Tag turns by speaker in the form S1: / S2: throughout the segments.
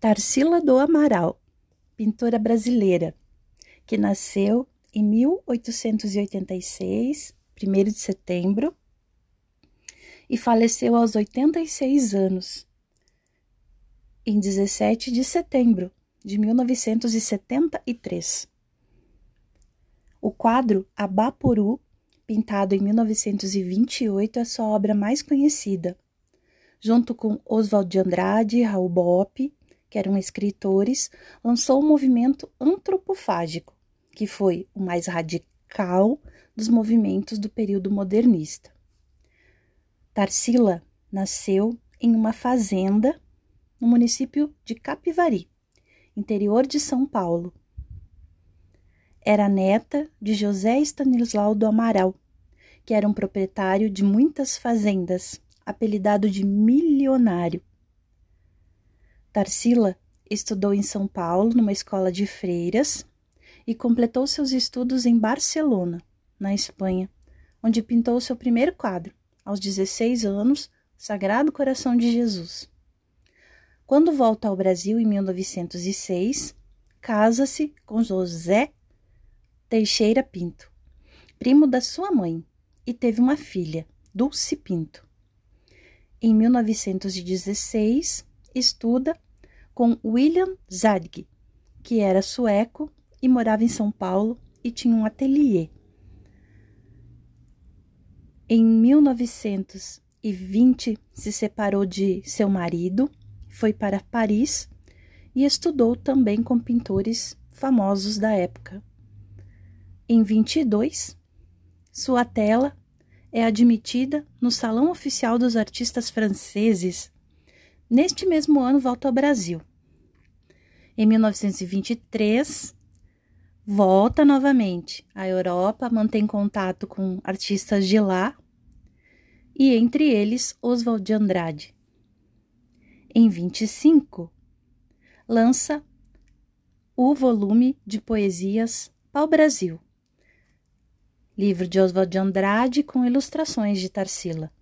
S1: Tarsila do Amaral, pintora brasileira, que nasceu em 1886, 1 de setembro, e faleceu aos 86 anos, em 17 de setembro de 1973. O quadro Abaporu, pintado em 1928, é sua obra mais conhecida, junto com Oswald de Andrade Raul Bopp, que eram escritores, lançou o movimento antropofágico, que foi o mais radical dos movimentos do período modernista. Tarsila nasceu em uma fazenda no município de Capivari, interior de São Paulo. Era neta de José Stanislau do Amaral, que era um proprietário de muitas fazendas, apelidado de milionário. Tarsila estudou em São Paulo, numa escola de freiras, e completou seus estudos em Barcelona, na Espanha, onde pintou seu primeiro quadro, aos 16 anos, Sagrado Coração de Jesus. Quando volta ao Brasil em 1906, casa-se com José Teixeira Pinto, primo da sua mãe, e teve uma filha, Dulce Pinto. Em 1916, estuda com William Zadg, que era sueco e morava em São Paulo e tinha um ateliê. Em 1920, se separou de seu marido, foi para Paris e estudou também com pintores famosos da época. Em 22, sua tela é admitida no Salão Oficial dos Artistas Franceses. Neste mesmo ano, volta ao Brasil. Em 1923, volta novamente à Europa, mantém contato com artistas de lá, e entre eles Oswald de Andrade. Em 25, lança o volume de poesias Pau Brasil, livro de Oswald de Andrade com ilustrações de Tarsila.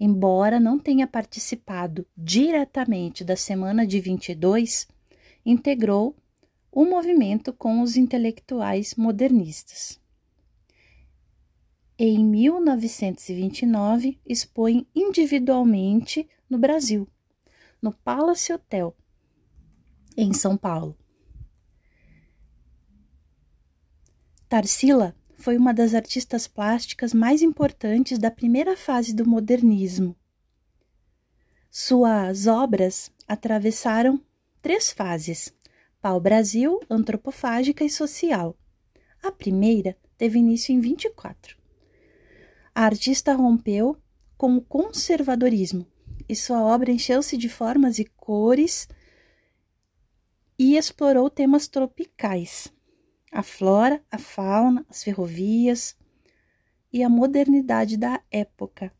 S1: Embora não tenha participado diretamente da Semana de 22, integrou o movimento com os intelectuais modernistas. Em 1929, expõe individualmente no Brasil, no Palace Hotel, em São Paulo. Tarsila foi uma das artistas plásticas mais importantes da primeira fase do modernismo. Suas obras atravessaram três fases: pau-brasil, antropofágica e social. A primeira teve início em 24. A artista rompeu com o conservadorismo e sua obra encheu-se de formas e cores e explorou temas tropicais, a flora, a fauna, as ferrovias e a modernidade da época.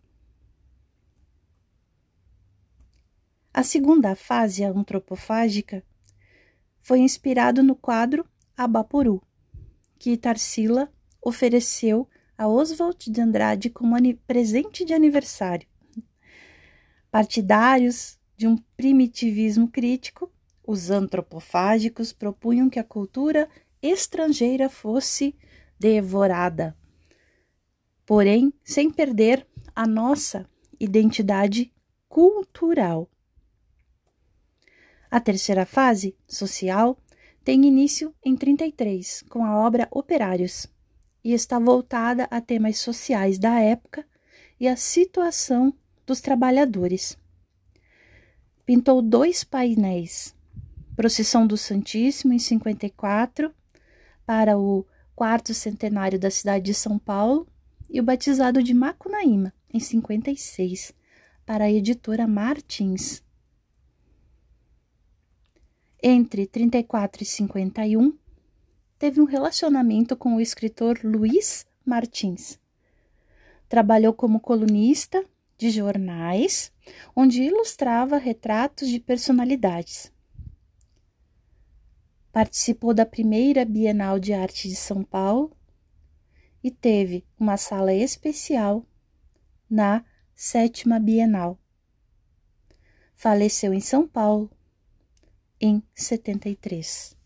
S1: A segunda fase antropofágica foi inspirado no quadro Abaporu, que Tarsila ofereceu a Oswald de Andrade como presente de aniversário. Partidários de um primitivismo crítico, os antropofágicos propunham que a cultura estrangeira fosse devorada, porém sem perder a nossa identidade cultural. A terceira fase, social, tem início em 33, com a obra Operários, e está voltada a temas sociais da época e a situação dos trabalhadores. Pintou dois painéis, Procissão do Santíssimo em 54, para o quarto centenário da cidade de São Paulo, e o Batizado de Macunaíma, em 56, para a editora Martins. Entre 34 e 51, teve um relacionamento com o escritor Luiz Martins. Trabalhou como colunista de jornais, onde ilustrava retratos de personalidades. Participou da primeira Bienal de Arte de São Paulo e teve uma sala especial na sétima Bienal. Faleceu em São Paulo em 73.